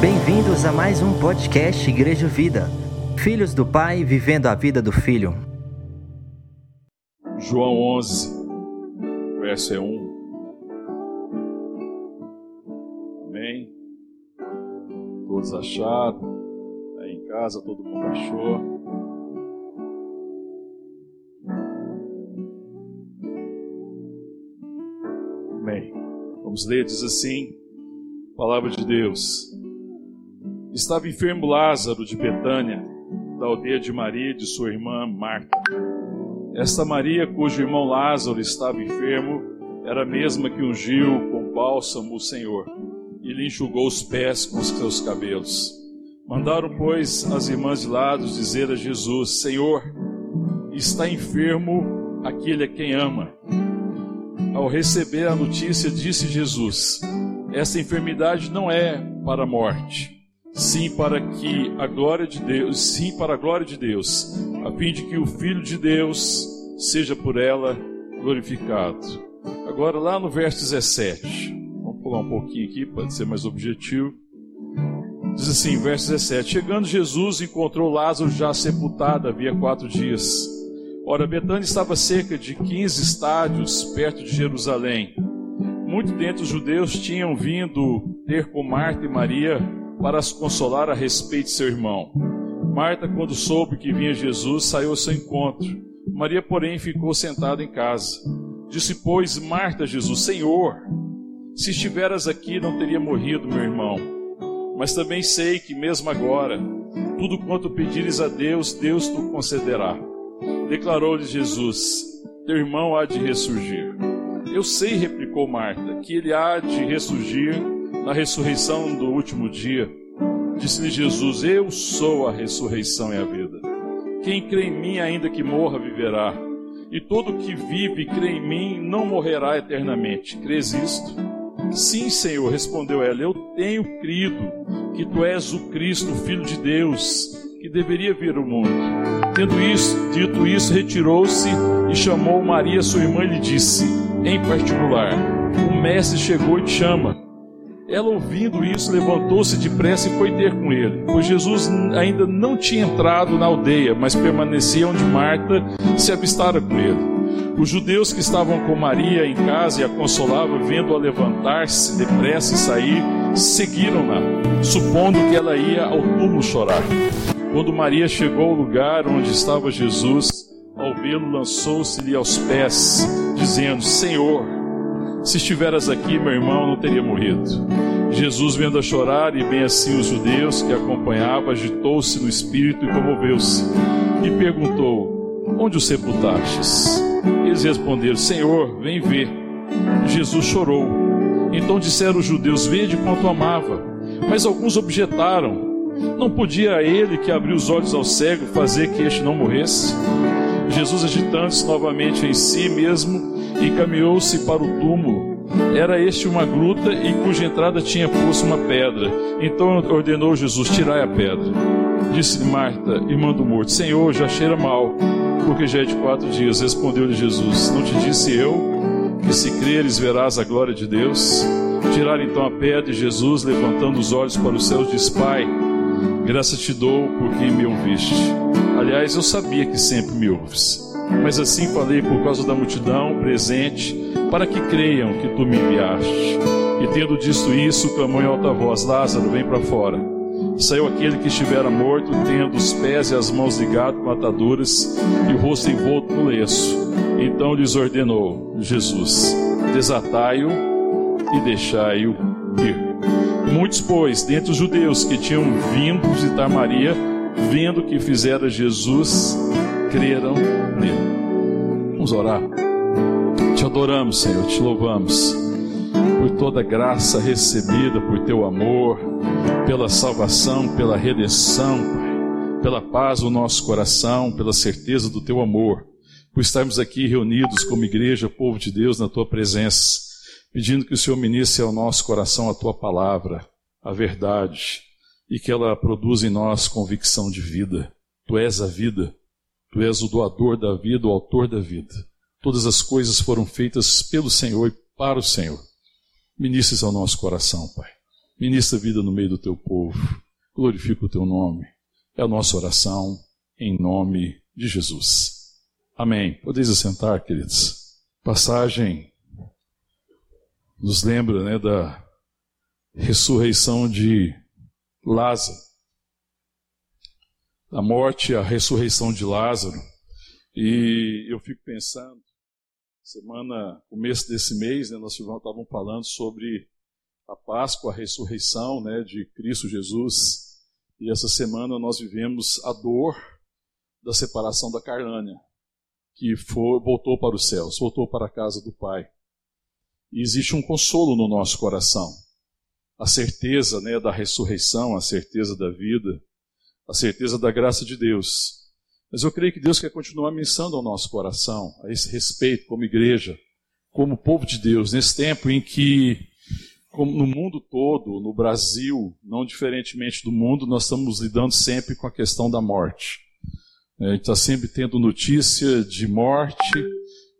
Bem-vindos a mais um podcast Igreja Vida. Filhos do Pai vivendo a vida do Filho. João 11, verso é 1. Amém. Todos acharam? Aí em casa todo mundo achou. Vamos ler, diz assim, palavra de Deus. Estava enfermo Lázaro de Betânia, da aldeia de Maria e de sua irmã Marta. Esta Maria, cujo irmão Lázaro estava enfermo, era a mesma que ungiu com bálsamo o Senhor e lhe enxugou os pés com os seus cabelos. Mandaram, pois, as irmãs de lados dizer a Jesus: Senhor, está enfermo aquele a quem ama. Ao receber a notícia, disse Jesus: Esta enfermidade não é para a morte, sim para que a glória de Deus, sim para a glória de Deus, a fim de que o Filho de Deus seja por ela glorificado. Agora lá no verso 17, vamos pular um pouquinho aqui para ser mais objetivo. Diz assim, verso 17: Chegando Jesus, encontrou Lázaro já sepultado havia quatro dias. Ora, Betânia estava cerca de 15 estádios perto de Jerusalém. Muitos dentre os judeus tinham vindo ter com Marta e Maria para as consolar a respeito de seu irmão. Marta, quando soube que vinha Jesus, saiu ao seu encontro. Maria, porém, ficou sentada em casa. Disse, pois, Marta Jesus: Senhor, se estiveras aqui, não teria morrido meu irmão. Mas também sei que, mesmo agora, tudo quanto pedires a Deus, Deus te concederá. Declarou-lhe Jesus: Teu irmão há de ressurgir. Eu sei, replicou Marta, que ele há de ressurgir na ressurreição do último dia. Disse-lhe Jesus: Eu sou a ressurreição e a vida. Quem crê em mim, ainda que morra, viverá. E todo que vive e crê em mim não morrerá eternamente. Crês isto? Sim, Senhor, respondeu ela. Eu tenho crido que tu és o Cristo, o Filho de Deus, que deveria vir ao mundo. Tendo isso, dito isso, retirou-se e chamou Maria, sua irmã, e lhe disse, em particular: O mestre chegou e te chama. Ela, ouvindo isso, levantou-se depressa e foi ter com ele, pois Jesus ainda não tinha entrado na aldeia, mas permanecia onde Marta se avistara com ele. Os judeus que estavam com Maria em casa e a consolavam, vendo-a levantar-se depressa e sair, seguiram-na, supondo que ela ia ao túmulo chorar. Quando Maria chegou ao lugar onde estava Jesus, ao vê-lo, lançou-se-lhe aos pés, dizendo: Senhor, se estiveras aqui, meu irmão não teria morrido. Jesus, vendo a chorar, e bem assim os judeus que a acompanhavam, agitou-se no espírito e comoveu-se, e perguntou: Onde o sepultastes? Eles responderam: Senhor, vem ver. Jesus chorou. Então disseram os judeus: Vede quanto amava. Mas alguns objetaram: Não podia ele que abriu os olhos ao cego fazer que este não morresse? Jesus, agitando-se novamente em si mesmo, encaminhou-se para o túmulo. Era este uma gruta e cuja entrada tinha posto uma pedra. Então ordenou Jesus: Tirai a pedra. Disse-lhe Marta, irmã do morto: Senhor, já cheira mal, porque já é de quatro dias. Respondeu-lhe Jesus: Não te disse eu que se creres verás a glória de Deus? Tiraram então a pedra e Jesus, levantando os olhos para os céus, disse: Pai, graça te dou por quem me ouviste. Aliás, eu sabia que sempre me ouves, mas assim falei por causa da multidão presente, para que creiam que tu me enviaste. E tendo dito isso, clamou em alta voz: Lázaro, vem para fora. Saiu aquele que estivera morto, tendo os pés e as mãos ligados com ataduras e o rosto envolto no lenço. Então lhes ordenou Jesus: Desatai-o e deixai-o. Muitos, pois, dentre os judeus que tinham vindo visitar Maria, vendo que fizera Jesus, creram nele. Vamos orar. Te adoramos, Senhor, te louvamos por toda graça recebida, por teu amor, pela salvação, pela redenção, pela paz no nosso coração, pela certeza do teu amor, por estarmos aqui reunidos como igreja, povo de Deus, na tua presença, pedindo que o Senhor ministre ao nosso coração a tua palavra, a verdade, e que ela produza em nós convicção de vida. Tu és a vida, tu és o doador da vida, o autor da vida. Todas as coisas foram feitas pelo Senhor e para o Senhor. Ministres ao nosso coração, Pai. Ministra a vida no meio do teu povo. Glorifica o teu nome. É a nossa oração em nome de Jesus. Amém. Podeis assentar, queridos. Passagem nos lembra né, da ressurreição de Lázaro. Da morte à ressurreição de Lázaro. E eu fico pensando, semana, começo desse mês, né, nós estávamos falando sobre a Páscoa, a ressurreição né, de Cristo Jesus. E essa semana nós vivemos a dor da separação da Carlânia, que foi, voltou para os céus, voltou para a casa do Pai. E existe um consolo no nosso coração. A certeza né, da ressurreição, a certeza da vida, a certeza da graça de Deus. Mas eu creio que Deus quer continuar mencionando ao nosso coração a esse respeito como igreja, como povo de Deus, nesse tempo em que, no mundo todo, no Brasil, não diferentemente do mundo, nós estamos lidando sempre com a questão da morte. A gente está sempre tendo notícia de morte,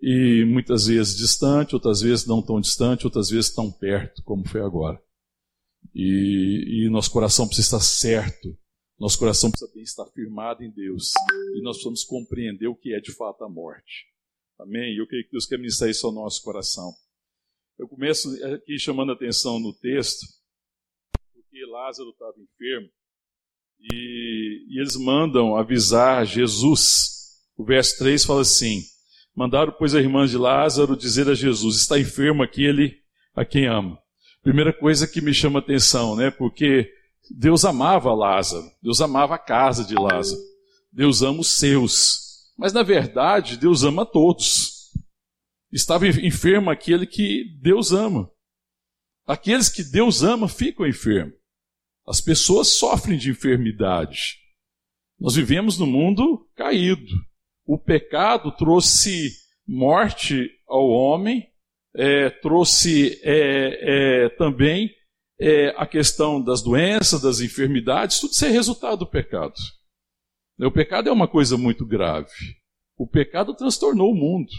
e muitas vezes distante, outras vezes não tão distante, outras vezes tão perto, como foi agora. E, e nosso coração precisa estar certo nosso coração precisa estar firmado em Deus. E nós precisamos compreender o que é de fato a morte. Amém? E eu creio que Deus quer ministrar isso ao nosso coração. Eu começo aqui chamando a atenção no texto, porque Lázaro estava enfermo. E, e eles mandam avisar Jesus. O verso 3 fala assim: Mandaram, pois, a irmã de Lázaro dizer a Jesus: Está enfermo aquele a quem ama. Primeira coisa que me chama atenção, né? Porque Deus amava Lázaro, Deus amava a casa de Lázaro, Deus ama os seus. Mas na verdade, Deus ama todos. Estava enfermo aquele que Deus ama. Aqueles que Deus ama ficam enfermos. As pessoas sofrem de enfermidade. Nós vivemos num mundo caído. O pecado trouxe morte ao homem, é, trouxe é, é, também é, a questão das doenças, das enfermidades, tudo isso é resultado do pecado. O pecado é uma coisa muito grave. O pecado transtornou o mundo.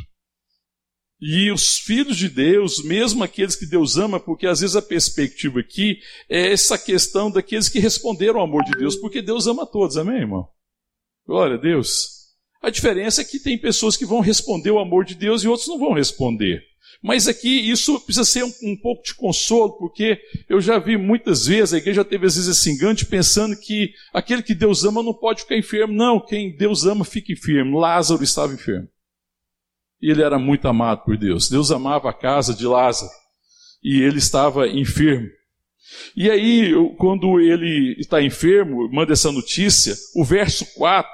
E os filhos de Deus, mesmo aqueles que Deus ama, porque às vezes a perspectiva aqui é essa questão daqueles que responderam ao amor de Deus, porque Deus ama todos, amém, irmão? Glória a Deus. A diferença é que tem pessoas que vão responder o amor de Deus e outros não vão responder. Mas aqui isso precisa ser um, um, pouco de consolo, porque eu já vi muitas vezes, a igreja teve às vezes esse engante pensando que aquele que Deus ama não pode ficar enfermo. Não, quem Deus ama fica enfermo. Lázaro estava enfermo. E ele era muito amado por Deus. Deus amava a casa de Lázaro. E ele estava enfermo. E aí, quando ele está enfermo, manda essa notícia, o verso 4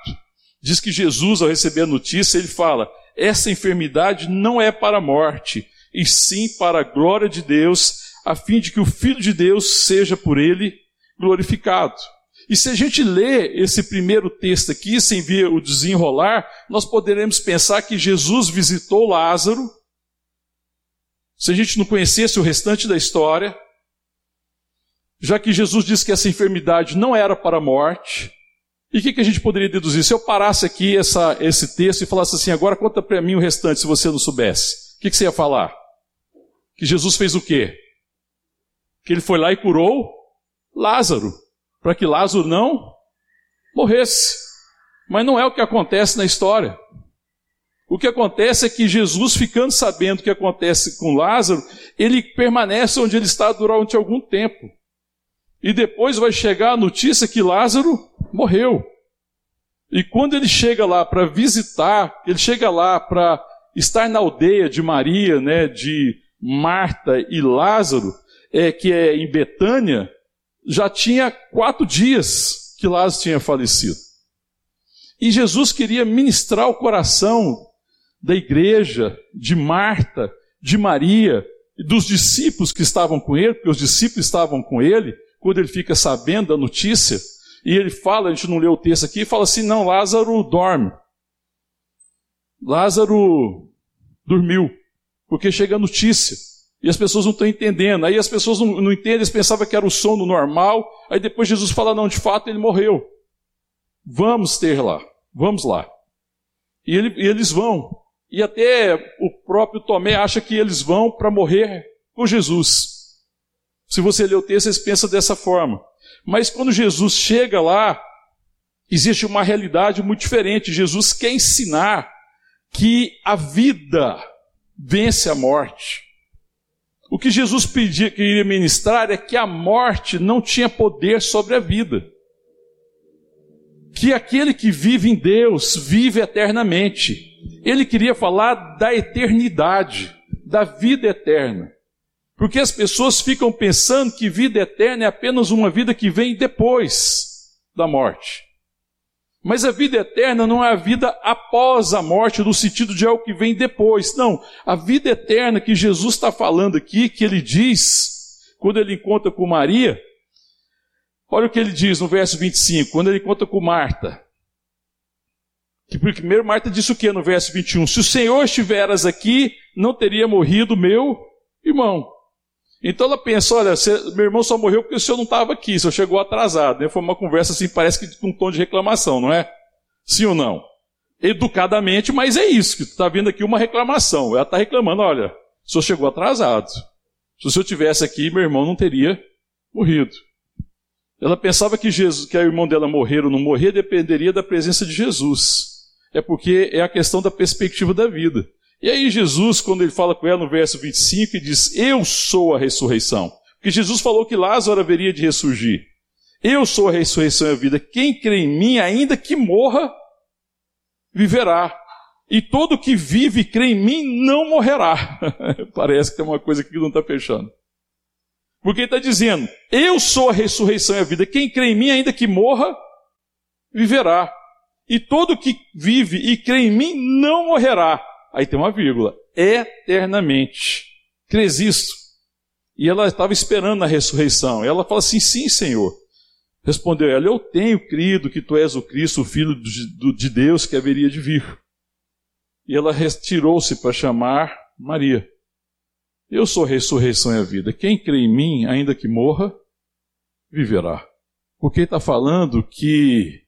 diz que Jesus, ao receber a notícia, ele fala: essa enfermidade não é para a morte, e sim para a glória de Deus, a fim de que o Filho de Deus seja por ele glorificado. E se a gente lê esse primeiro texto aqui, sem ver o desenrolar, nós poderemos pensar que Jesus visitou Lázaro. Se a gente não conhecesse o restante da história, já que Jesus disse que essa enfermidade não era para a morte, e o que, que, a gente poderia deduzir? Se eu parasse aqui essa, esse texto e falasse assim, agora conta para mim o restante, se você não soubesse. O que, que você ia falar? Que Jesus fez o quê? Que ele foi lá e curou Lázaro, para que Lázaro não morresse. Mas não é o que acontece na história. O que acontece é que Jesus, ficando sabendo o que acontece com Lázaro, ele permanece onde ele está durante algum tempo. E depois vai chegar a notícia que Lázaro morreu. E quando ele chega lá para visitar, ele chega lá para estar na aldeia de Maria, né, de Marta e Lázaro, é, que é em Betânia, já tinha quatro dias que Lázaro tinha falecido. E Jesus queria ministrar o coração da igreja, de Marta, de Maria e dos discípulos que estavam com ele, porque os discípulos estavam com ele, quando ele fica sabendo da notícia, e ele fala, a gente não leu o texto aqui, fala assim: não, Lázaro dorme. Lázaro dormiu porque chega a notícia. E as pessoas não estão entendendo. Aí as pessoas não, não entendem, eles pensavam que era o sono normal. Aí depois Jesus fala: não, de fato ele morreu. Vamos ter lá, vamos lá. E, ele, e eles vão. E até o próprio Tomé acha que eles vão para morrer com Jesus. Se você ler o texto, você pensa dessa forma. Mas quando Jesus chega lá, existe uma realidade muito diferente. Jesus quer ensinar que a vida vence a morte. O que Jesus pedia, queria ministrar é que a morte não tinha poder sobre a vida. Que aquele que vive em Deus vive eternamente. Ele queria falar da eternidade, da vida eterna. Porque as pessoas ficam pensando que vida eterna é apenas uma vida que vem depois da morte. Mas a vida eterna não é a vida após a morte, no sentido de algo que vem depois. Não. A vida eterna que Jesus está falando aqui, que ele diz, quando ele encontra com Maria, olha o que ele diz no verso 25, quando ele encontra com Marta. Que primeiro Marta disse o que no verso 21? Se o Senhor estiveras aqui, não teria morrido meu irmão. Então ela pensa: olha, meu irmão só morreu porque o senhor não estava aqui, o senhor chegou atrasado. Né? Foi uma conversa assim, parece que com um tom de reclamação, não é? Sim ou não? Educadamente, mas é isso, que está vendo aqui uma reclamação. Ela está reclamando: olha, o senhor chegou atrasado. Se o senhor tivesse aqui, meu irmão não teria morrido. Ela pensava que, Jesus, que a irmã dela morrer ou não morrer dependeria da presença de Jesus. É porque é a questão da perspectiva da vida. E aí Jesus, quando ele fala com ela no verso 25, ele diz, eu sou a ressurreição. Porque Jesus falou que Lázaro haveria de ressurgir. Eu sou a ressurreição e a vida. Quem crê em mim, ainda que morra, viverá. E todo que vive e crê em mim não morrerá. Parece que tem uma coisa que não está fechando. Porque ele está dizendo, eu sou a ressurreição e a vida. Quem crê em mim, ainda que morra, viverá. E todo que vive e crê em mim não morrerá aí tem uma vírgula, eternamente. Crês isto? E ela estava esperando a ressurreição. E ela fala assim: Sim, Senhor. Respondeu ela: Eu tenho crido que tu és o Cristo, o Filho de Deus que haveria de vir. E ela retirou-se para chamar Maria. Eu sou a ressurreição e a vida. Quem crê em mim, ainda que morra, viverá. Porque está falando que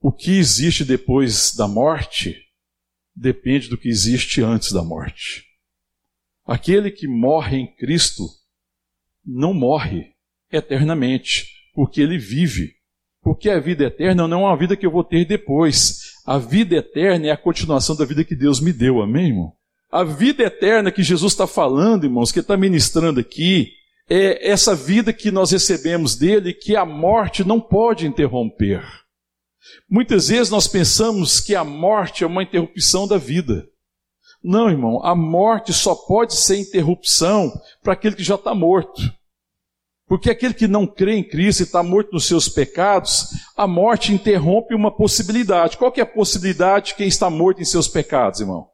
o que existe depois da morte depende do que existe antes da morte. Aquele que morre em Cristo não morre eternamente, porque ele vive. Porque a vida eterna não é uma vida que eu vou ter depois. A vida eterna é a continuação da vida que Deus me deu, amém, irmão? A vida eterna que Jesus está falando, irmãos, que está ministrando aqui, é essa vida que nós recebemos dele, que a morte não pode interromper. Muitas vezes nós pensamos que a morte é uma interrupção da vida. Não, irmão, a morte só pode ser interrupção para aquele que já está morto. Porque aquele que não crê em Cristo e está morto nos seus pecados, a morte interrompe uma possibilidade. Qual é a possibilidade de quem está morto em seus pecados, irmão?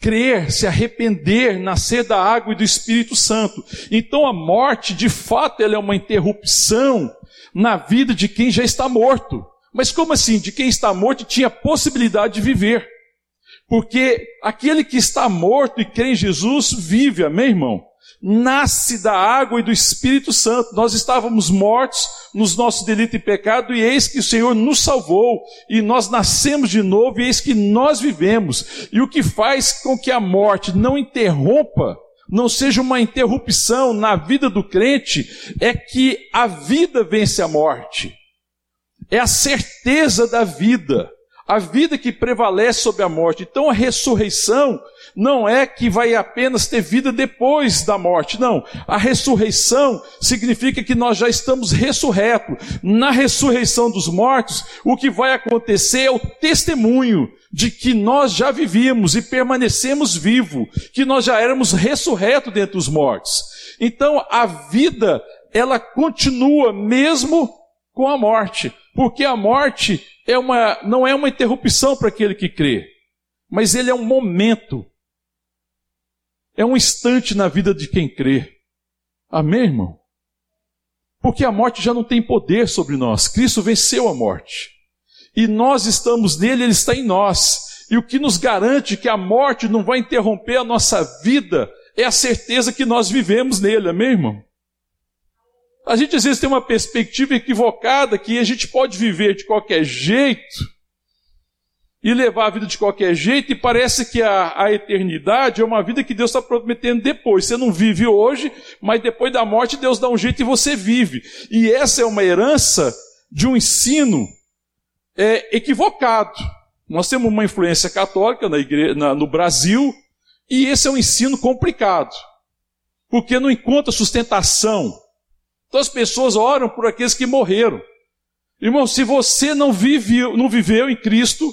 Crer, se arrepender, nascer da água e do Espírito Santo. Então a morte, de fato, ela é uma interrupção na vida de quem já está morto. Mas como assim? De quem está morto tinha possibilidade de viver. Porque aquele que está morto e crê em Jesus vive, amém, irmão? Nasce da água e do Espírito Santo. Nós estávamos mortos nos nossos delitos e pecado, e eis que o Senhor nos salvou, e nós nascemos de novo, e eis que nós vivemos. E o que faz com que a morte não interrompa não seja uma interrupção na vida do crente, é que a vida vence a morte. É a certeza da vida, a vida que prevalece sobre a morte. Então a ressurreição não é que vai apenas ter vida depois da morte, não. A ressurreição significa que nós já estamos ressurretos. Na ressurreição dos mortos, o que vai acontecer é o testemunho de que nós já vivíamos e permanecemos vivos, que nós já éramos ressurretos dentre os mortos. Então a vida, ela continua mesmo com a morte, porque a morte é uma, não é uma interrupção para aquele que crê, mas ele é um momento é um instante na vida de quem crê. Amém, irmão? Porque a morte já não tem poder sobre nós. Cristo venceu a morte. E nós estamos nele, ele está em nós. E o que nos garante que a morte não vai interromper a nossa vida é a certeza que nós vivemos nele. Amém, irmão? A gente às vezes tem uma perspectiva equivocada que a gente pode viver de qualquer jeito e levar a vida de qualquer jeito, e parece que a, a eternidade é uma vida que Deus está prometendo depois. Você não vive hoje, mas depois da morte Deus dá um jeito e você vive. E essa é uma herança de um ensino é, equivocado. Nós temos uma influência católica na igreja, na, no Brasil, e esse é um ensino complicado, porque não encontra sustentação. Então as pessoas oram por aqueles que morreram. Irmão, se você não, vive, não viveu em Cristo,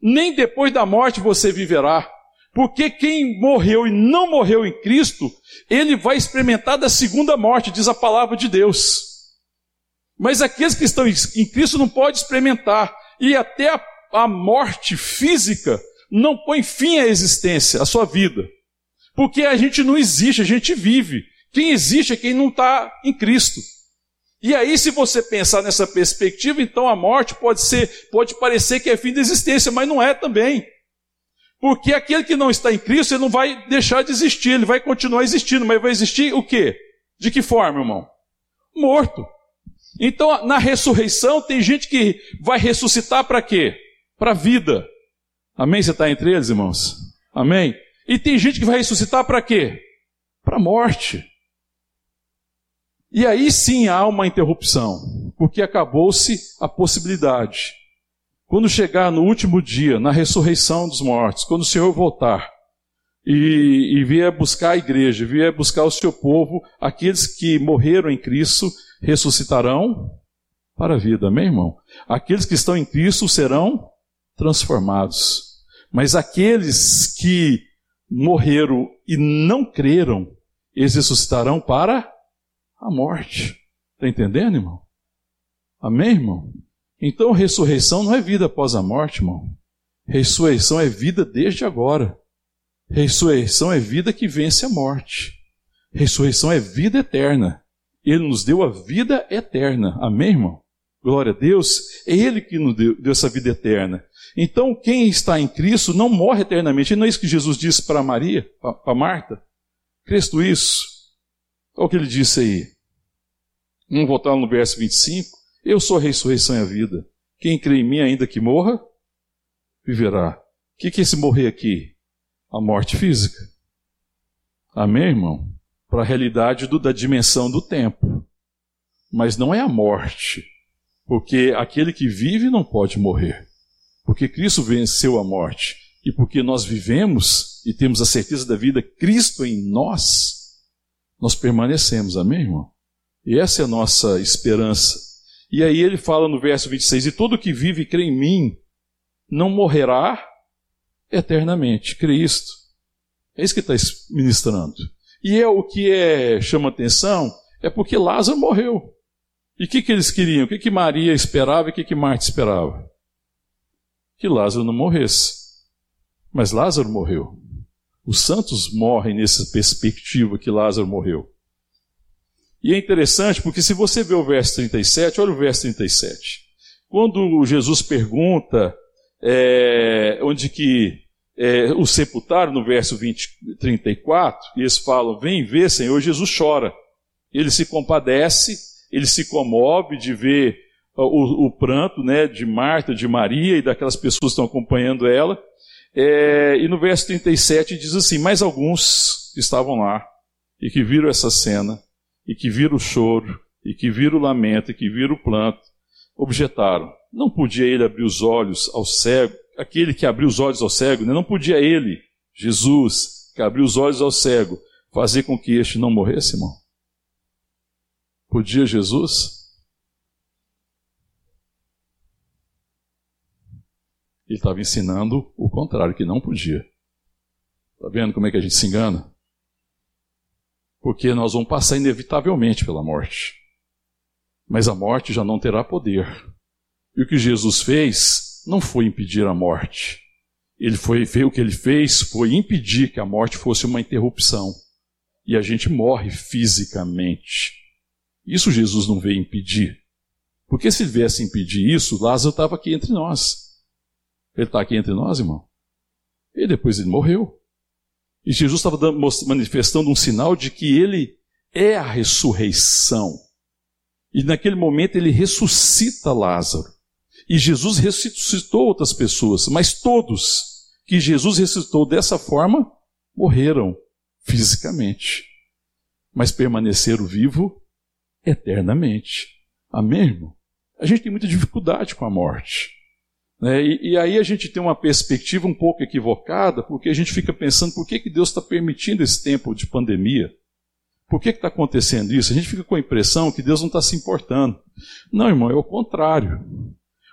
nem depois da morte você viverá. Porque quem morreu e não morreu em Cristo, ele vai experimentar da segunda morte, diz a palavra de Deus. Mas aqueles que estão em Cristo não podem experimentar. E até a, a morte física não põe fim à existência, à sua vida. Porque a gente não existe, a gente vive. Quem existe é quem não está em Cristo. E aí, se você pensar nessa perspectiva, então a morte pode ser, pode parecer que é fim da existência, mas não é também. Porque aquele que não está em Cristo, ele não vai deixar de existir, ele vai continuar existindo, mas vai existir o quê? De que forma, irmão? Morto. Então, na ressurreição, tem gente que vai ressuscitar para quê? Para a vida. Amém? Você está entre eles, irmãos? Amém? E tem gente que vai ressuscitar para quê? Para a morte. E aí sim há uma interrupção, porque acabou-se a possibilidade. Quando chegar no último dia, na ressurreição dos mortos, quando o Senhor voltar e, e vier buscar a igreja, vier buscar o seu povo, aqueles que morreram em Cristo ressuscitarão para a vida, amém, irmão? Aqueles que estão em Cristo serão transformados. Mas aqueles que morreram e não creram, eles ressuscitarão para a morte. Está entendendo, irmão? Amém, irmão? Então, ressurreição não é vida após a morte, irmão. Ressurreição é vida desde agora. Ressurreição é vida que vence a morte. Ressurreição é vida eterna. Ele nos deu a vida eterna. Amém, irmão? Glória a Deus. É Ele que nos deu, deu essa vida eterna. Então, quem está em Cristo não morre eternamente. E não é isso que Jesus disse para Maria, para Marta? Cristo isso? Olha o que ele disse aí. Vamos voltar no verso 25. Eu sou a ressurreição e a vida. Quem crê em mim, ainda que morra, viverá. O que, que é esse morrer aqui? A morte física. Amém, irmão? Para a realidade do, da dimensão do tempo. Mas não é a morte. Porque aquele que vive não pode morrer. Porque Cristo venceu a morte. E porque nós vivemos e temos a certeza da vida, Cristo em nós nós permanecemos, amém, irmão? E essa é a nossa esperança. E aí ele fala no verso 26: E todo que vive e crê em mim não morrerá eternamente. Cristo. É isso que está ministrando. E é o que é, chama atenção, é porque Lázaro morreu. E o que, que eles queriam? O que, que Maria esperava e o que, que Marta esperava? Que Lázaro não morresse. Mas Lázaro morreu. Os santos morrem nessa perspectiva que Lázaro morreu. E é interessante porque se você vê o verso 37, olha o verso 37. Quando Jesus pergunta é, onde que é, o sepultaram, no verso 20, 34, e eles falam, vem ver, Senhor, Jesus chora. Ele se compadece, ele se comove de ver o, o pranto né, de Marta, de Maria e daquelas pessoas que estão acompanhando ela. É, e no verso 37 diz assim: Mas alguns que estavam lá e que viram essa cena, e que viram o choro, e que viram o lamento, e que viram o planto, objetaram: Não podia ele abrir os olhos ao cego, aquele que abriu os olhos ao cego, né? não podia ele, Jesus, que abriu os olhos ao cego, fazer com que este não morresse, irmão? Podia Jesus? Ele estava ensinando o contrário, que não podia. Está vendo como é que a gente se engana? Porque nós vamos passar inevitavelmente pela morte. Mas a morte já não terá poder. E o que Jesus fez não foi impedir a morte. Ele foi, o que ele fez foi impedir que a morte fosse uma interrupção. E a gente morre fisicamente. Isso Jesus não veio impedir. Porque se viesse impedir isso, Lázaro estava aqui entre nós. Ele está aqui entre nós, irmão. E depois ele morreu. E Jesus estava manifestando um sinal de que ele é a ressurreição. E naquele momento ele ressuscita Lázaro. E Jesus ressuscitou outras pessoas, mas todos que Jesus ressuscitou dessa forma morreram fisicamente, mas permaneceram vivos eternamente. Amém, irmão? A gente tem muita dificuldade com a morte. Né? E, e, aí a gente tem uma perspectiva um pouco equivocada, porque a gente fica pensando por que, que Deus está permitindo esse tempo de pandemia. Por que está acontecendo isso? A gente fica com a impressão que Deus não está se importando. Não, irmão, é o contrário.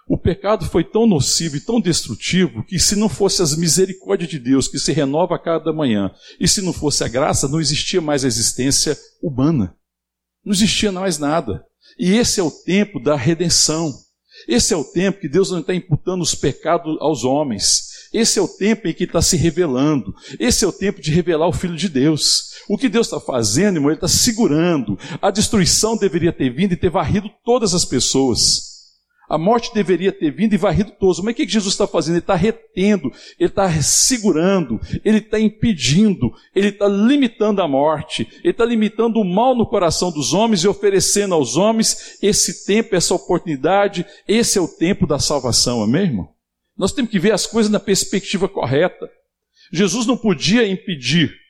O pecado foi tão nocivo e tão destrutivo que, se não fosse as misericórdias de Deus que se renova a cada manhã, e se não fosse a graça, não existia mais a existência humana. Não existia mais nada. E esse é o tempo da redenção. Esse é o tempo que Deus não está imputando os pecados aos homens. Esse é o tempo em que está se revelando. Esse é o tempo de revelar o Filho de Deus. O que Deus está fazendo, irmão, Ele está segurando. A destruição deveria ter vindo e ter varrido todas as pessoas. A morte deveria ter vindo e varrido todos. Mas o que Jesus está fazendo? Ele está retendo, ele está segurando, ele está impedindo, ele está limitando a morte, ele está limitando o mal no coração dos homens e oferecendo aos homens esse tempo, essa oportunidade. Esse é o tempo da salvação, amém, irmão? Nós temos que ver as coisas na perspectiva correta. Jesus não podia impedir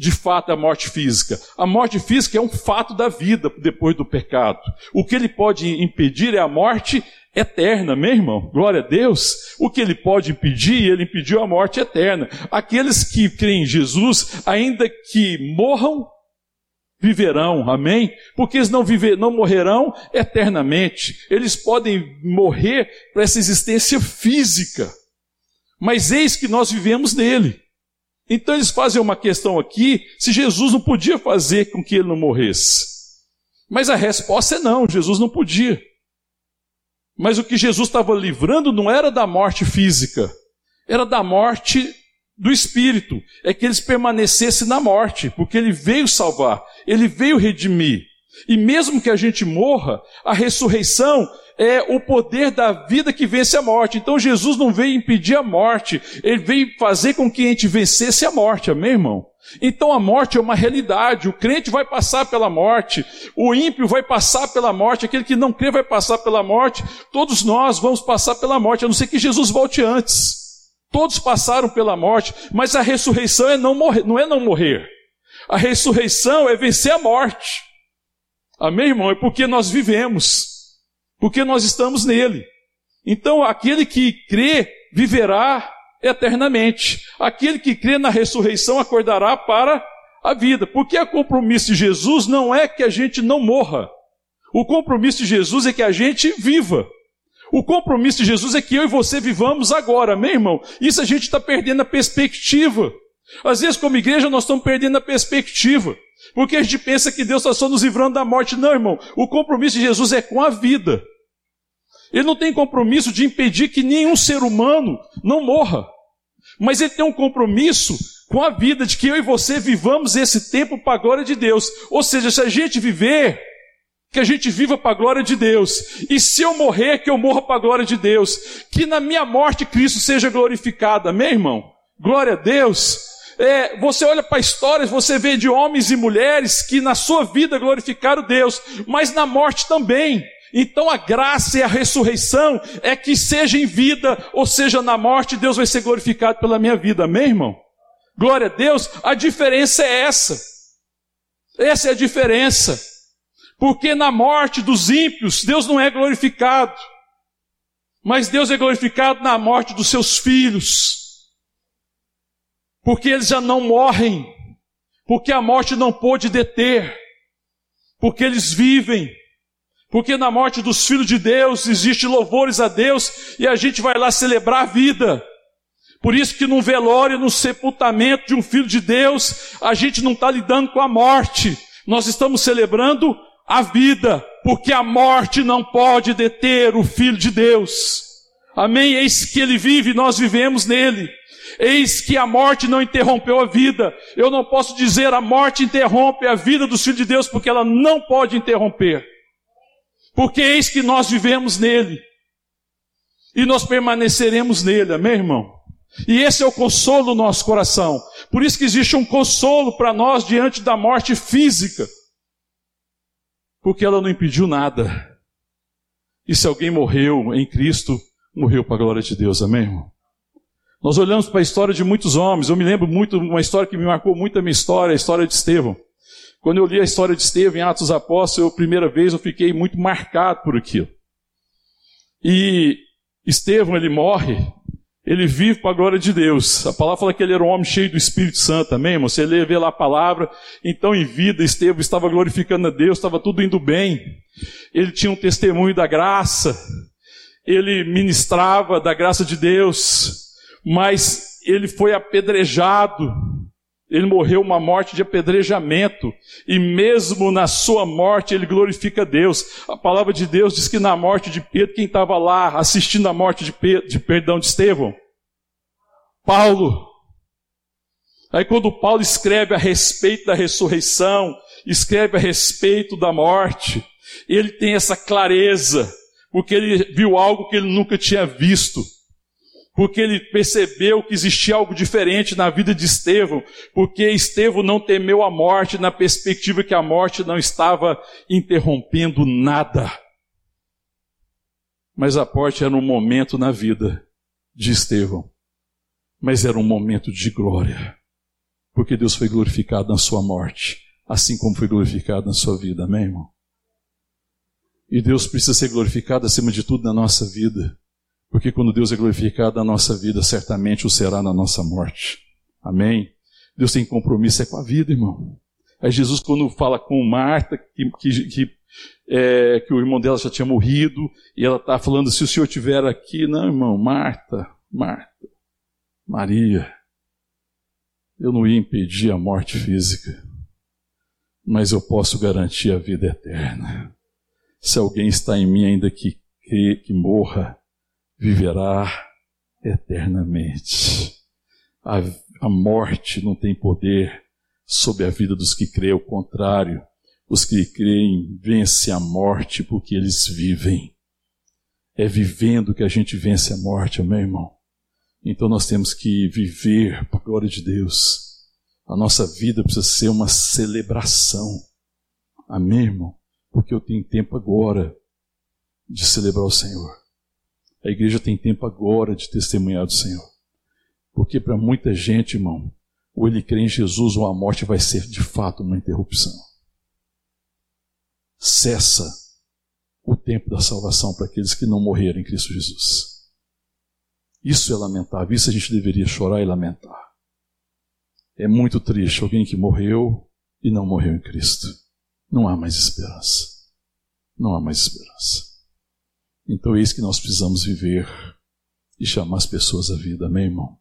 de fato a morte física. A morte física é um fato da vida depois do pecado. O que ele pode impedir é a morte eterna, meu irmão. Glória a Deus. O que ele pode impedir, ele impediu a morte eterna. Aqueles que creem em Jesus, ainda que morram, viverão, amém? Porque eles não viver, não morrerão eternamente. Eles podem morrer para essa existência física. Mas eis que nós vivemos nele. Então eles fazem uma questão aqui, se Jesus não podia fazer com que ele não morresse. Mas a resposta é não, Jesus não podia. Mas o que Jesus estava livrando não era da morte física, era da morte do espírito. É que eles permanecessem na morte, porque ele veio salvar, ele veio redimir. E mesmo que a gente morra, a ressurreição é o poder da vida que vence a morte. Então Jesus não veio impedir a morte, ele veio fazer com que a gente vencesse a morte, amém, irmão? Então a morte é uma realidade, o crente vai passar pela morte, o ímpio vai passar pela morte, aquele que não crê vai passar pela morte, todos nós vamos passar pela morte, a não ser que Jesus volte antes. Todos passaram pela morte, mas a ressurreição é não morrer, não é não morrer. A ressurreição é vencer a morte. Amém, irmão? É porque nós vivemos porque nós estamos nele. Então, aquele que crê viverá eternamente. Aquele que crê na ressurreição acordará para a vida. Porque o compromisso de Jesus não é que a gente não morra. O compromisso de Jesus é que a gente viva. O compromisso de Jesus é que eu e você vivamos agora, meu irmão. Isso a gente está perdendo a perspectiva. Às vezes, como igreja, nós estamos perdendo a perspectiva. Porque a gente pensa que Deus está só nos livrando da morte. Não, irmão. O compromisso de Jesus é com a vida. Ele não tem compromisso de impedir que nenhum ser humano não morra. Mas ele tem um compromisso com a vida, de que eu e você vivamos esse tempo para a glória de Deus. Ou seja, se a gente viver, que a gente viva para a glória de Deus. E se eu morrer, que eu morra para a glória de Deus. Que na minha morte Cristo seja glorificado. Amém, irmão? Glória a Deus. É, você olha para histórias, você vê de homens e mulheres que na sua vida glorificaram Deus, mas na morte também. Então a graça e a ressurreição é que seja em vida ou seja na morte, Deus vai ser glorificado pela minha vida, amém, irmão? Glória a Deus, a diferença é essa. Essa é a diferença. Porque na morte dos ímpios, Deus não é glorificado. Mas Deus é glorificado na morte dos seus filhos. Porque eles já não morrem. Porque a morte não pôde deter. Porque eles vivem porque na morte dos filhos de Deus existe louvores a Deus e a gente vai lá celebrar a vida. Por isso que no velório, no sepultamento de um filho de Deus, a gente não está lidando com a morte. Nós estamos celebrando a vida, porque a morte não pode deter o filho de Deus. Amém? Eis que ele vive, nós vivemos nele. Eis que a morte não interrompeu a vida. Eu não posso dizer a morte interrompe a vida dos filhos de Deus, porque ela não pode interromper porque eis que nós vivemos nele, e nós permaneceremos nele, amém, irmão? E esse é o consolo do nosso coração. Por isso que existe um consolo para nós diante da morte física, porque ela não impediu nada. E se alguém morreu em Cristo, morreu para a glória de Deus, amém, irmão? Nós olhamos para a história de muitos homens. Eu me lembro muito, uma história que me marcou muito a minha história, a história de Estevão. Quando eu li a história de Estevão em Atos Apóstolos, a primeira vez eu fiquei muito marcado por aquilo. E Estevão, ele morre, ele vive para a glória de Deus. A palavra fala que ele era um homem cheio do Espírito Santo, amém, irmão? Você lê, vê lá a palavra. Então, em vida, Estevão estava glorificando a Deus, estava tudo indo bem. Ele tinha um testemunho da graça. Ele ministrava da graça de Deus. Mas ele foi apedrejado ele morreu uma morte de apedrejamento, e mesmo na sua morte ele glorifica Deus. A palavra de Deus diz que na morte de Pedro, quem estava lá assistindo a morte de, Pedro, de perdão de Estevão? Paulo. Aí quando Paulo escreve a respeito da ressurreição, escreve a respeito da morte, ele tem essa clareza, porque ele viu algo que ele nunca tinha visto porque ele percebeu que existia algo diferente na vida de Estevão, porque Estevão não temeu a morte na perspectiva que a morte não estava interrompendo nada. Mas a morte era um momento na vida de Estevão, mas era um momento de glória, porque Deus foi glorificado na sua morte, assim como foi glorificado na sua vida, amém, irmão? E Deus precisa ser glorificado acima de tudo na nossa vida. Porque quando Deus é glorificado na nossa vida, certamente o será na nossa morte. Amém? Deus tem compromisso é com a vida, irmão. Aí Jesus, quando fala com Marta, que, que, que, é, que o irmão dela já tinha morrido, e ela está falando, se o senhor estiver aqui, não, irmão, Marta, Marta, Maria, eu não ia impedir a morte física, mas eu posso garantir a vida eterna. Se alguém está em mim ainda que, que, que morra, viverá eternamente. A, a morte não tem poder sobre a vida dos que creem, ao contrário, os que creem vencem a morte porque eles vivem. É vivendo que a gente vence a morte, amém, irmão? Então nós temos que viver para a glória de Deus. A nossa vida precisa ser uma celebração. Amém, irmão? Porque eu tenho tempo agora de celebrar o Senhor. A igreja tem tempo agora de testemunhar do Senhor. Porque para muita gente, irmão, ou ele crê em Jesus ou a morte vai ser de fato uma interrupção. Cessa o tempo da salvação para aqueles que não morreram em Cristo Jesus. Isso é lamentável, isso a gente deveria chorar e lamentar. É muito triste alguém que morreu e não morreu em Cristo. Não há mais esperança. Não há mais esperança. Então é isso que nós precisamos viver e chamar as pessoas à vida, amém, irmão?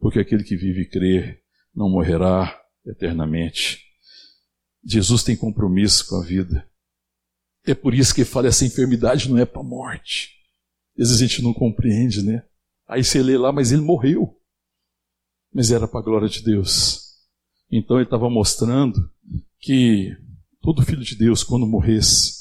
Porque aquele que vive e crê não morrerá eternamente. Jesus tem compromisso com a vida. É por isso que fala essa enfermidade não é para a morte. Às vezes a gente não compreende, né? Aí você lê lá, mas ele morreu. Mas era para a glória de Deus. Então ele estava mostrando que todo filho de Deus, quando morresse,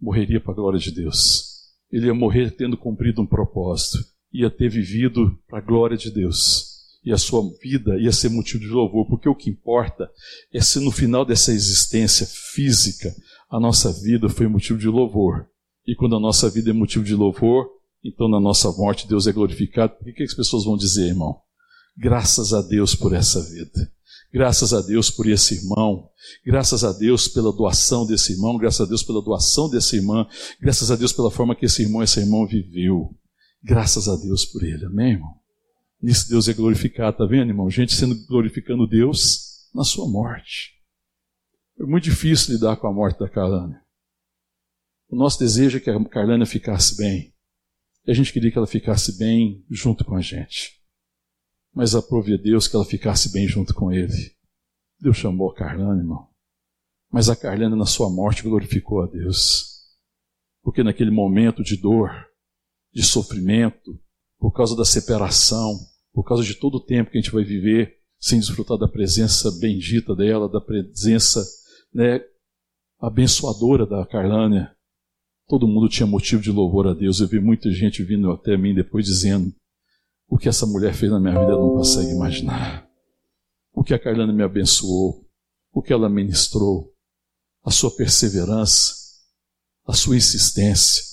morreria para a glória de Deus ele ia morrer tendo cumprido um propósito, ia ter vivido para a glória de Deus. E a sua vida ia ser motivo de louvor, porque o que importa é se no final dessa existência física a nossa vida foi motivo de louvor. E quando a nossa vida é motivo de louvor, então na nossa morte Deus é glorificado. O que as pessoas vão dizer, irmão? Graças a Deus por essa vida. Graças a Deus por esse irmão. Graças a Deus pela doação desse irmão. Graças a Deus pela doação dessa irmã. Graças a Deus pela forma que esse irmão e essa irmã viveu. Graças a Deus por ele. Amém, irmão? Nisso Deus é glorificado, tá vendo, irmão? Gente sendo glorificando Deus na sua morte. Foi muito difícil lidar com a morte da Carlânia. O nosso desejo é que a Carlânia ficasse bem. E a gente queria que ela ficasse bem junto com a gente mas aprove Deus que ela ficasse bem junto com ele. Deus chamou a Carlana, irmão. Mas a Carlana, na sua morte, glorificou a Deus. Porque naquele momento de dor, de sofrimento, por causa da separação, por causa de todo o tempo que a gente vai viver sem desfrutar da presença bendita dela, da presença né, abençoadora da Carlânia, todo mundo tinha motivo de louvor a Deus. Eu vi muita gente vindo até mim depois dizendo: o que essa mulher fez na minha vida não consegue imaginar. O que a Carlana me abençoou, o que ela ministrou, a sua perseverança, a sua insistência.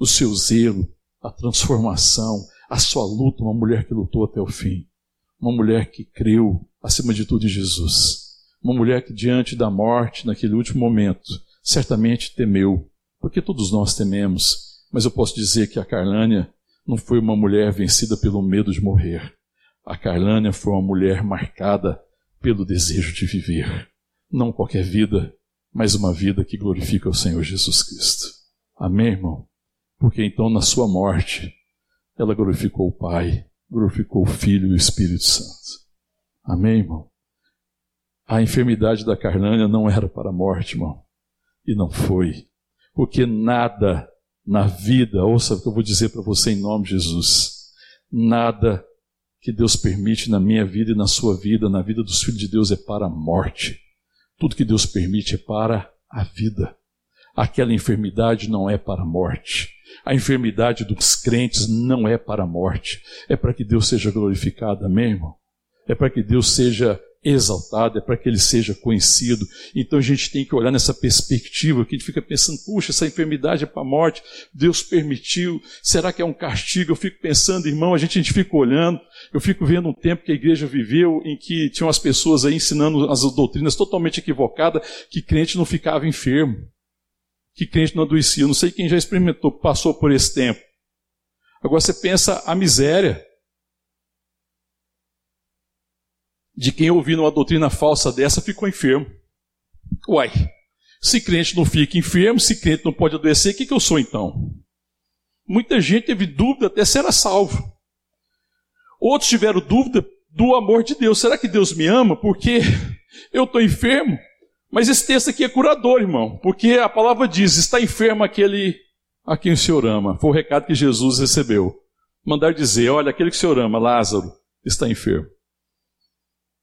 o seu zelo, a transformação, a sua luta, uma mulher que lutou até o fim. Uma mulher que creu, acima de tudo, em Jesus. Uma mulher que, diante da morte, naquele último momento, certamente temeu, porque todos nós tememos. Mas eu posso dizer que a Carlânia não foi uma mulher vencida pelo medo de morrer. A Carlânia foi uma mulher marcada pelo desejo de viver. Não qualquer vida, mas uma vida que glorifica o Senhor Jesus Cristo. Amém, irmão? Porque então, na sua morte, ela glorificou o Pai, glorificou o Filho e o Espírito Santo. Amém, irmão? A enfermidade da Carlânia não era para a morte, irmão. E não foi. Porque nada na vida, ouça o que eu vou dizer para você em nome de Jesus. Nada que Deus permite na minha vida e na sua vida, na vida dos filhos de Deus, é para a morte. Tudo que Deus permite é para a vida. Aquela enfermidade não é para a morte. A enfermidade dos crentes não é para a morte. É para que Deus seja glorificado, amém, irmão? É para que Deus seja exaltado, é para que ele seja conhecido. Então a gente tem que olhar nessa perspectiva, que a gente fica pensando, puxa, essa enfermidade é para a morte, Deus permitiu, será que é um castigo? Eu fico pensando, irmão, a gente, a gente fica olhando, eu fico vendo um tempo que a igreja viveu em que tinham as pessoas aí ensinando as doutrinas totalmente equivocadas, que crente não ficava enfermo, que crente não adoecia. Eu não sei quem já experimentou, passou por esse tempo. Agora você pensa a miséria de quem ouvindo uma doutrina falsa dessa ficou enfermo. Uai, se crente não fica enfermo, se crente não pode adoecer, o que, que eu sou então? Muita gente teve dúvida até ser salvo. Outros tiveram dúvida do amor de Deus. Será que Deus me ama porque eu estou enfermo? Mas esse texto aqui é curador, irmão, porque a palavra diz: está enfermo aquele a quem o Senhor ama. Foi o recado que Jesus recebeu. Mandar dizer: olha, aquele que o Senhor ama, Lázaro, está enfermo.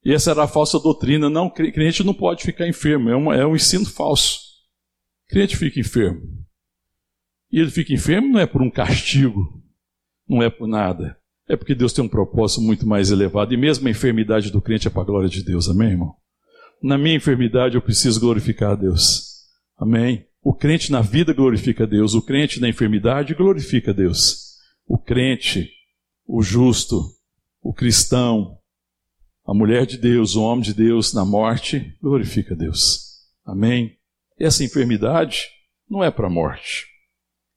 E essa era a falsa doutrina. Não, crente não pode ficar enfermo. É, é um ensino falso. Crente fica enfermo. E ele fica enfermo não é por um castigo, não é por nada. É porque Deus tem um propósito muito mais elevado. E mesmo a enfermidade do crente é para a glória de Deus. Amém, irmão? Na minha enfermidade eu preciso glorificar a Deus. Amém? O crente na vida glorifica a Deus. O crente na enfermidade glorifica a Deus. O crente, o justo, o cristão, a mulher de Deus, o homem de Deus na morte, glorifica a Deus. Amém? Essa enfermidade não é para a morte.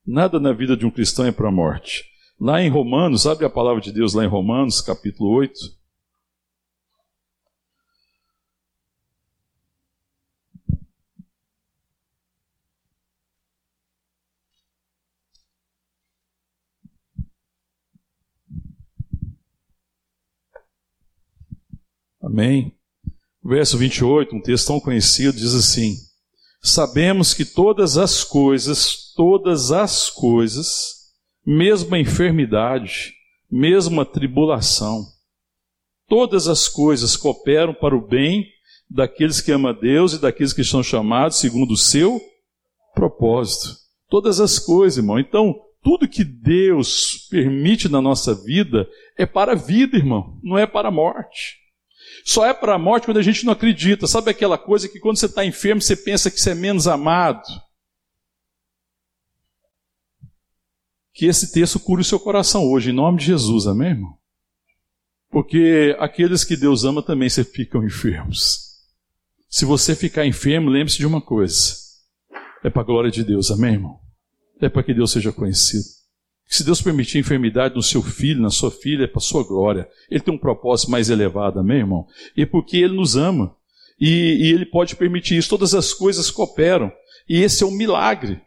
Nada na vida de um cristão é para a morte. Lá em Romanos, abre a palavra de Deus lá em Romanos, capítulo 8. Amém? Verso 28, um texto tão conhecido, diz assim: Sabemos que todas as coisas, todas as coisas, mesmo a enfermidade, mesmo a tribulação, todas as coisas cooperam para o bem daqueles que amam a Deus e daqueles que estão chamados segundo o seu propósito. Todas as coisas, irmão. Então, tudo que Deus permite na nossa vida é para a vida, irmão, não é para a morte. Só é para a morte quando a gente não acredita. Sabe aquela coisa que quando você está enfermo, você pensa que você é menos amado? Que esse texto cure o seu coração hoje, em nome de Jesus, amém, irmão? Porque aqueles que Deus ama também se ficam enfermos. Se você ficar enfermo, lembre-se de uma coisa: é para a glória de Deus, amém, irmão? É para que Deus seja conhecido. Se Deus permitir enfermidade no seu filho, na sua filha, é para sua glória. Ele tem um propósito mais elevado, amém, irmão? E porque Ele nos ama. E, e Ele pode permitir isso. Todas as coisas cooperam. E esse é o um milagre.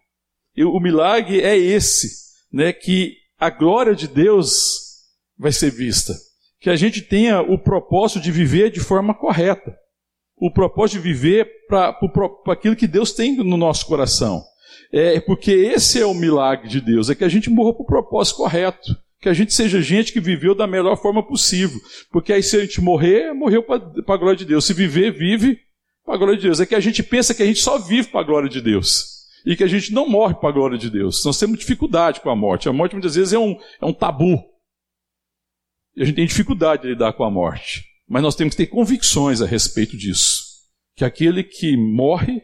E o milagre é esse, né? Que a glória de Deus vai ser vista. Que a gente tenha o propósito de viver de forma correta. O propósito de viver para aquilo que Deus tem no nosso coração. É porque esse é o milagre de Deus, é que a gente morra para o propósito correto. Que a gente seja gente que viveu da melhor forma possível. Porque aí se a gente morrer, morreu para a glória de Deus. Se viver, vive para a glória de Deus. É que a gente pensa que a gente só vive para a glória de Deus. E que a gente não morre para a glória de Deus. Nós temos dificuldade com a morte. A morte muitas vezes é um, é um tabu. E a gente tem dificuldade de lidar com a morte. Mas nós temos que ter convicções a respeito disso. Que aquele que morre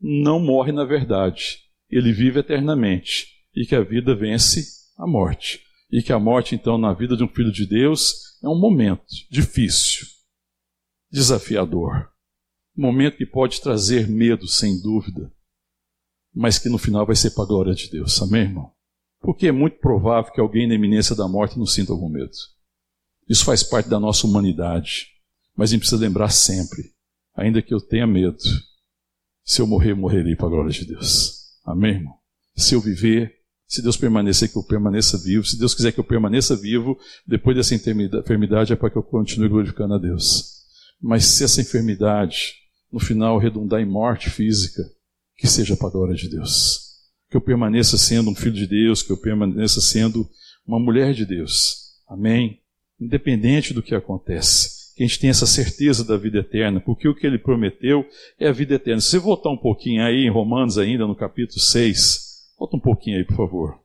não morre na verdade, ele vive eternamente. e que a vida vence a morte. E que a morte, então, na vida de um filho de Deus, é um momento difícil, desafiador. Um momento que pode trazer medo, sem dúvida, mas que no final vai ser para a glória de Deus. Amém, irmão? Porque é muito provável que alguém na iminência da morte não sinta algum medo. Isso faz parte da nossa humanidade. Mas a gente precisa lembrar sempre, ainda que eu tenha medo, se eu morrer, morrerei para a glória de Deus. Amém, irmão? Se eu viver, se Deus permanecer, que eu permaneça vivo. Se Deus quiser que eu permaneça vivo, depois dessa enfermidade é para que eu continue glorificando a Deus. Mas se essa enfermidade, no final, redundar em morte física, que seja para a glória de Deus. Que eu permaneça sendo um filho de Deus, que eu permaneça sendo uma mulher de Deus. Amém? Independente do que acontece. Que a gente tenha essa certeza da vida eterna, porque o que ele prometeu é a vida eterna. Se você voltar um pouquinho aí em Romanos ainda, no capítulo 6, Volta um pouquinho aí, por favor.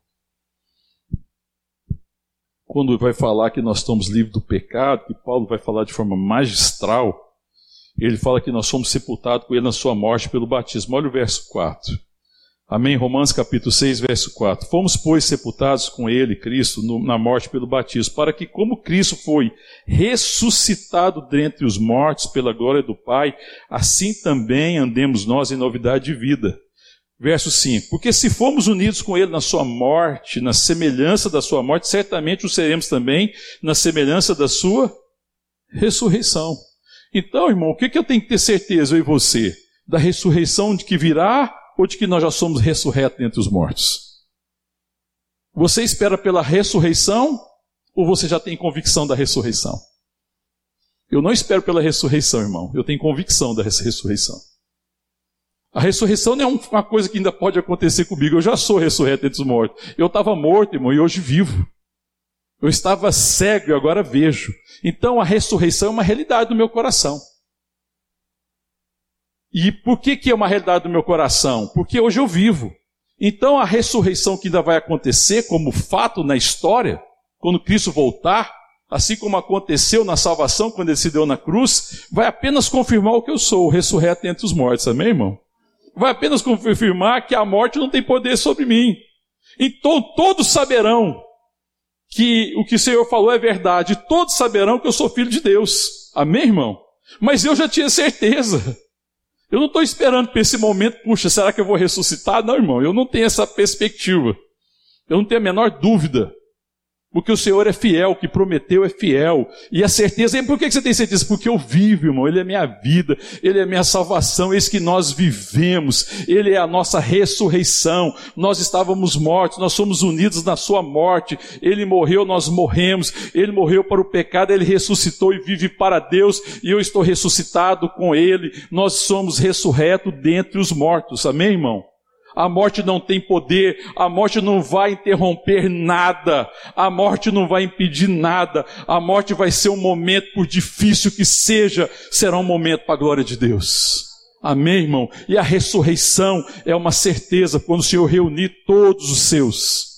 Quando vai falar que nós estamos livres do pecado, que Paulo vai falar de forma magistral, ele fala que nós somos sepultados com ele na sua morte pelo batismo. Olha o verso 4. Amém? Romanos capítulo 6, verso 4. Fomos, pois, sepultados com ele, Cristo, no, na morte pelo batismo, para que, como Cristo foi ressuscitado dentre os mortos pela glória do Pai, assim também andemos nós em novidade de vida. Verso 5: Porque se formos unidos com Ele na Sua morte, na semelhança da Sua morte, certamente o seremos também na semelhança da Sua ressurreição. Então, irmão, o que, que eu tenho que ter certeza, eu e você? Da ressurreição de que virá ou de que nós já somos ressurretos dentre os mortos? Você espera pela ressurreição ou você já tem convicção da ressurreição? Eu não espero pela ressurreição, irmão. Eu tenho convicção da ressurreição. A ressurreição não é uma coisa que ainda pode acontecer comigo. Eu já sou ressurreto entre os mortos. Eu estava morto, irmão, e hoje vivo. Eu estava cego e agora vejo. Então a ressurreição é uma realidade do meu coração. E por que, que é uma realidade do meu coração? Porque hoje eu vivo. Então a ressurreição que ainda vai acontecer como fato na história, quando Cristo voltar, assim como aconteceu na salvação quando ele se deu na cruz, vai apenas confirmar o que eu sou, ressurreto entre os mortos. Amém, irmão? vai apenas confirmar que a morte não tem poder sobre mim. Então todos saberão que o que o Senhor falou é verdade, todos saberão que eu sou filho de Deus. Amém, irmão? Mas eu já tinha certeza. Eu não estou esperando para esse momento, puxa, será que eu vou ressuscitar? Não, irmão, eu não tenho essa perspectiva. Eu não tenho a menor dúvida. Porque o Senhor é fiel, o que prometeu é fiel. E a certeza, e por que você tem certeza? Porque eu vivo, irmão. Ele é minha vida, Ele é minha salvação, eis que nós vivemos. Ele é a nossa ressurreição. Nós estávamos mortos, nós somos unidos na Sua morte. Ele morreu, nós morremos. Ele morreu para o pecado, Ele ressuscitou e vive para Deus. E eu estou ressuscitado com Ele. Nós somos ressurretos dentre os mortos. Amém, irmão? A morte não tem poder, a morte não vai interromper nada, a morte não vai impedir nada, a morte vai ser um momento, por difícil que seja, será um momento para a glória de Deus. Amém, irmão? E a ressurreição é uma certeza quando o Senhor reunir todos os seus.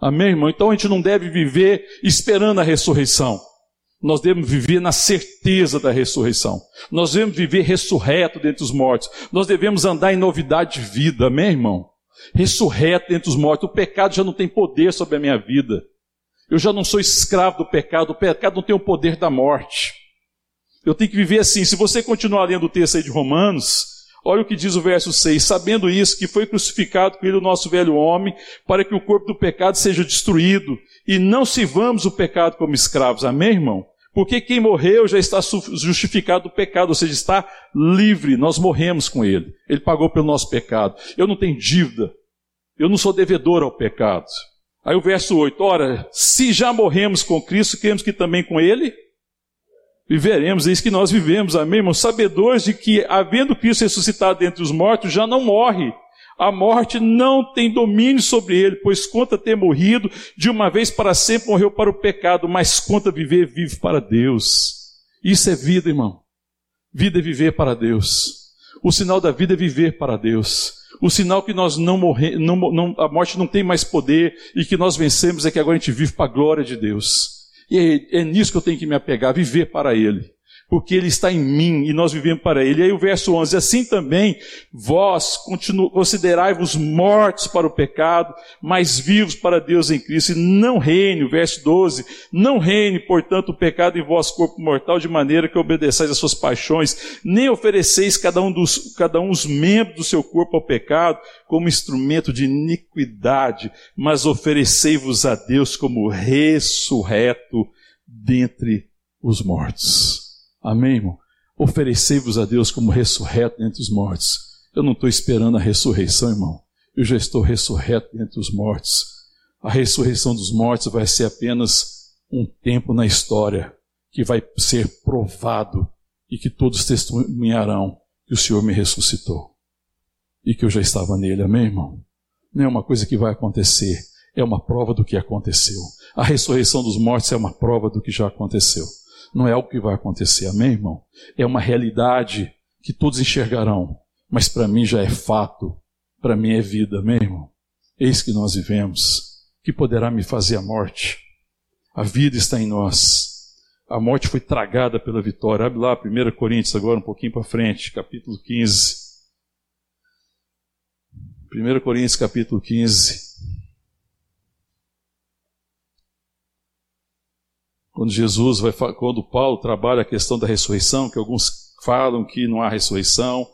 Amém, irmão? Então a gente não deve viver esperando a ressurreição. Nós devemos viver na certeza da ressurreição. Nós devemos viver ressurreto dentre os mortos. Nós devemos andar em novidade de vida, amém, irmão? Ressurreto dentre os mortos. O pecado já não tem poder sobre a minha vida. Eu já não sou escravo do pecado. O pecado não tem o poder da morte. Eu tenho que viver assim. Se você continuar lendo o texto aí de Romanos, olha o que diz o verso 6. Sabendo isso, que foi crucificado com ele o nosso velho homem, para que o corpo do pecado seja destruído, e não sirvamos o pecado como escravos. Amém, irmão? Porque quem morreu já está justificado do pecado, ou seja, está livre. Nós morremos com ele. Ele pagou pelo nosso pecado. Eu não tenho dívida. Eu não sou devedor ao pecado. Aí o verso 8: Ora, se já morremos com Cristo, queremos que também com ele viveremos. É isso que nós vivemos, amém, irmão? Sabedores de que, havendo Cristo ressuscitado dentre os mortos, já não morre a morte não tem domínio sobre ele, pois conta ter morrido, de uma vez para sempre morreu para o pecado, mas conta viver, vive para Deus. Isso é vida, irmão. Vida é viver para Deus. O sinal da vida é viver para Deus. O sinal que nós não morremos, não, não, a morte não tem mais poder e que nós vencemos é que agora a gente vive para a glória de Deus. E é, é nisso que eu tenho que me apegar, viver para Ele. Porque Ele está em mim e nós vivemos para Ele. E aí o verso 11, assim também vós considerai-vos mortos para o pecado, mas vivos para Deus em Cristo, e não reine, o verso 12, não reine, portanto, o pecado em vosso corpo mortal, de maneira que obedeçais às suas paixões, nem ofereceis cada um, dos, cada um os membros do seu corpo ao pecado, como instrumento de iniquidade, mas oferecei-vos a Deus como ressurreto dentre os mortos. Amém, irmão? Oferecei-vos a Deus como ressurreto dentre os mortos. Eu não estou esperando a ressurreição, irmão. Eu já estou ressurreto dentre os mortos. A ressurreição dos mortos vai ser apenas um tempo na história que vai ser provado e que todos testemunharão que o Senhor me ressuscitou e que eu já estava nele. Amém, irmão? Não é uma coisa que vai acontecer, é uma prova do que aconteceu. A ressurreição dos mortos é uma prova do que já aconteceu. Não é algo que vai acontecer, amém, irmão? É uma realidade que todos enxergarão, mas para mim já é fato, para mim é vida, amém, irmão? Eis que nós vivemos. Que poderá me fazer a morte? A vida está em nós. A morte foi tragada pela vitória. Abre lá 1 Coríntios, agora um pouquinho para frente, capítulo 15. 1 Coríntios capítulo 15. Quando Jesus vai, quando Paulo trabalha a questão da ressurreição, que alguns falam que não há ressurreição,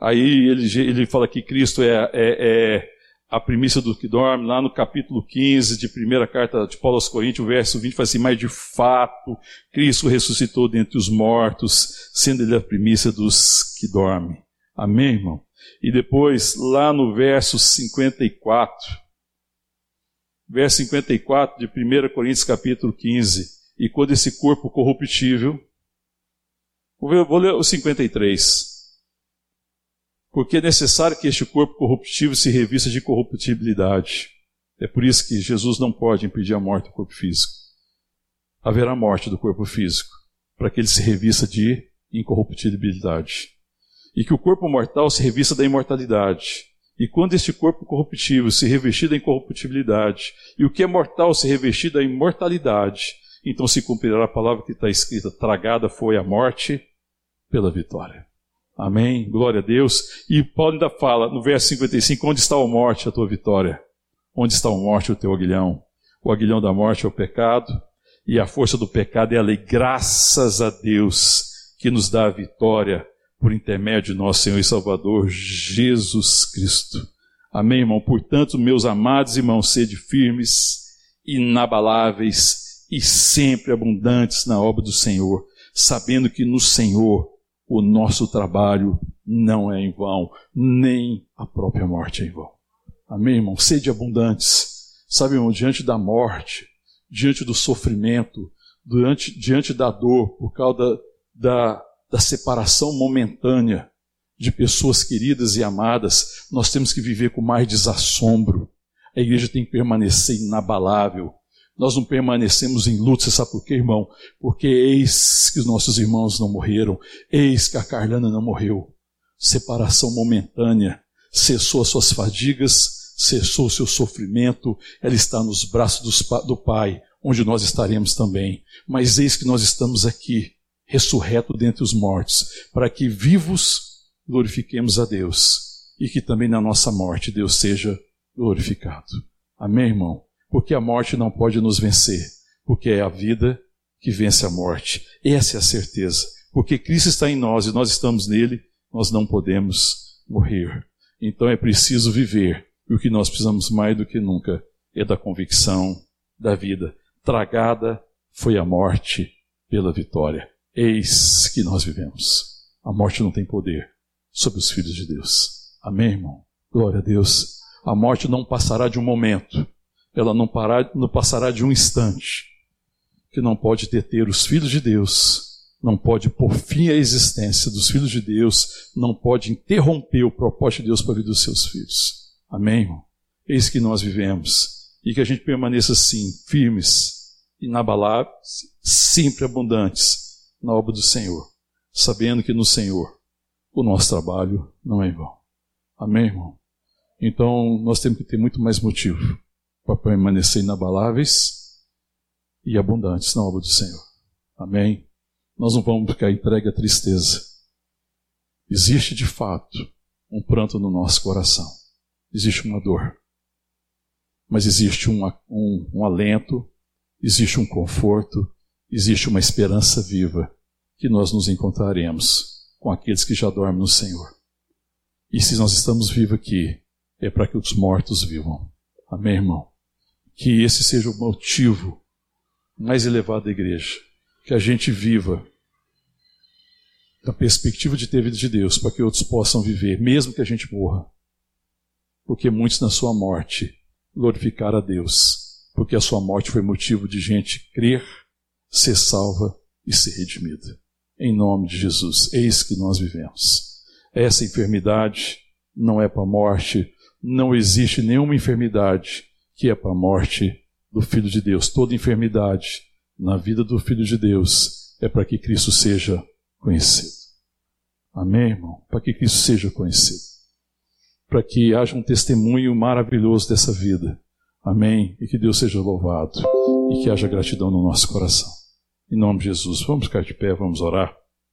aí ele, ele fala que Cristo é, é, é a primícia do que dorme, lá no capítulo 15 de primeira carta de Paulo aos Coríntios, verso 20 fala assim, mas de fato, Cristo ressuscitou dentre os mortos, sendo ele a primícia dos que dormem. Amém, irmão? E depois, lá no verso 54, verso 54 de 1 Coríntios capítulo 15, e quando esse corpo corruptível, vou ler o 53, porque é necessário que este corpo corruptível se revista de corruptibilidade. É por isso que Jesus não pode impedir a morte do corpo físico. Haverá morte do corpo físico, para que ele se revista de incorruptibilidade e que o corpo mortal se revista da imortalidade. E quando este corpo corruptível se revestir da incorruptibilidade, e o que é mortal se revestir da imortalidade, então se cumprirá a palavra que está escrita: tragada foi a morte pela vitória. Amém? Glória a Deus. E Paulo ainda fala no verso 55: Onde está a morte, a tua vitória? Onde está a morte, o teu aguilhão? O aguilhão da morte é o pecado, e a força do pecado é a lei. Graças a Deus que nos dá a vitória por intermédio de nosso Senhor e Salvador Jesus Cristo. Amém, irmão? Portanto, meus amados irmãos, sede firmes, inabaláveis e sempre abundantes na obra do Senhor, sabendo que no Senhor o nosso trabalho não é em vão, nem a própria morte é em vão. Amém, irmão? Sede abundantes. Sabe, irmão, diante da morte, diante do sofrimento, diante, diante da dor, por causa da, da da separação momentânea de pessoas queridas e amadas, nós temos que viver com mais desassombro. A igreja tem que permanecer inabalável. Nós não permanecemos em luto, você sabe por quê, irmão? Porque eis que os nossos irmãos não morreram, eis que a Carlana não morreu. Separação momentânea, cessou as suas fadigas, cessou o seu sofrimento, ela está nos braços do Pai, onde nós estaremos também. Mas eis que nós estamos aqui, ressurreto dentre os mortos, para que vivos glorifiquemos a Deus e que também na nossa morte Deus seja glorificado. Amém, irmão? Porque a morte não pode nos vencer, porque é a vida que vence a morte. Essa é a certeza. Porque Cristo está em nós e nós estamos nele, nós não podemos morrer. Então é preciso viver. E o que nós precisamos mais do que nunca é da convicção da vida. Tragada foi a morte pela vitória. Eis que nós vivemos. A morte não tem poder sobre os filhos de Deus. Amém, irmão? Glória a Deus. A morte não passará de um momento, ela não, parar, não passará de um instante, que não pode deter os filhos de Deus, não pode pôr fim à existência dos filhos de Deus, não pode interromper o propósito de Deus para a vida dos seus filhos. Amém, irmão? Eis que nós vivemos e que a gente permaneça assim, firmes, inabaláveis, sempre abundantes na obra do Senhor, sabendo que no Senhor o nosso trabalho não é em vão. Amém, irmão? Então nós temos que ter muito mais motivo para permanecer inabaláveis e abundantes na obra do Senhor. Amém? nós não vamos ficar entregue à tristeza. Existe de fato um pranto no nosso coração, existe uma dor, mas existe um, um, um alento, existe um conforto, existe uma esperança viva que nós nos encontraremos com aqueles que já dormem no Senhor. E se nós estamos vivos aqui, é para que os mortos vivam. Amém, irmão? Que esse seja o motivo mais elevado da igreja. Que a gente viva da perspectiva de ter vida de Deus, para que outros possam viver, mesmo que a gente morra. Porque muitos na sua morte glorificaram a Deus, porque a sua morte foi motivo de gente crer, ser salva e ser redimida. Em nome de Jesus, eis que nós vivemos. Essa enfermidade não é para a morte, não existe nenhuma enfermidade que é para a morte do Filho de Deus. Toda enfermidade na vida do Filho de Deus é para que Cristo seja conhecido. Amém, irmão? Para que Cristo seja conhecido. Para que haja um testemunho maravilhoso dessa vida. Amém? E que Deus seja louvado. E que haja gratidão no nosso coração. Em nome de Jesus. Vamos ficar de pé, vamos orar.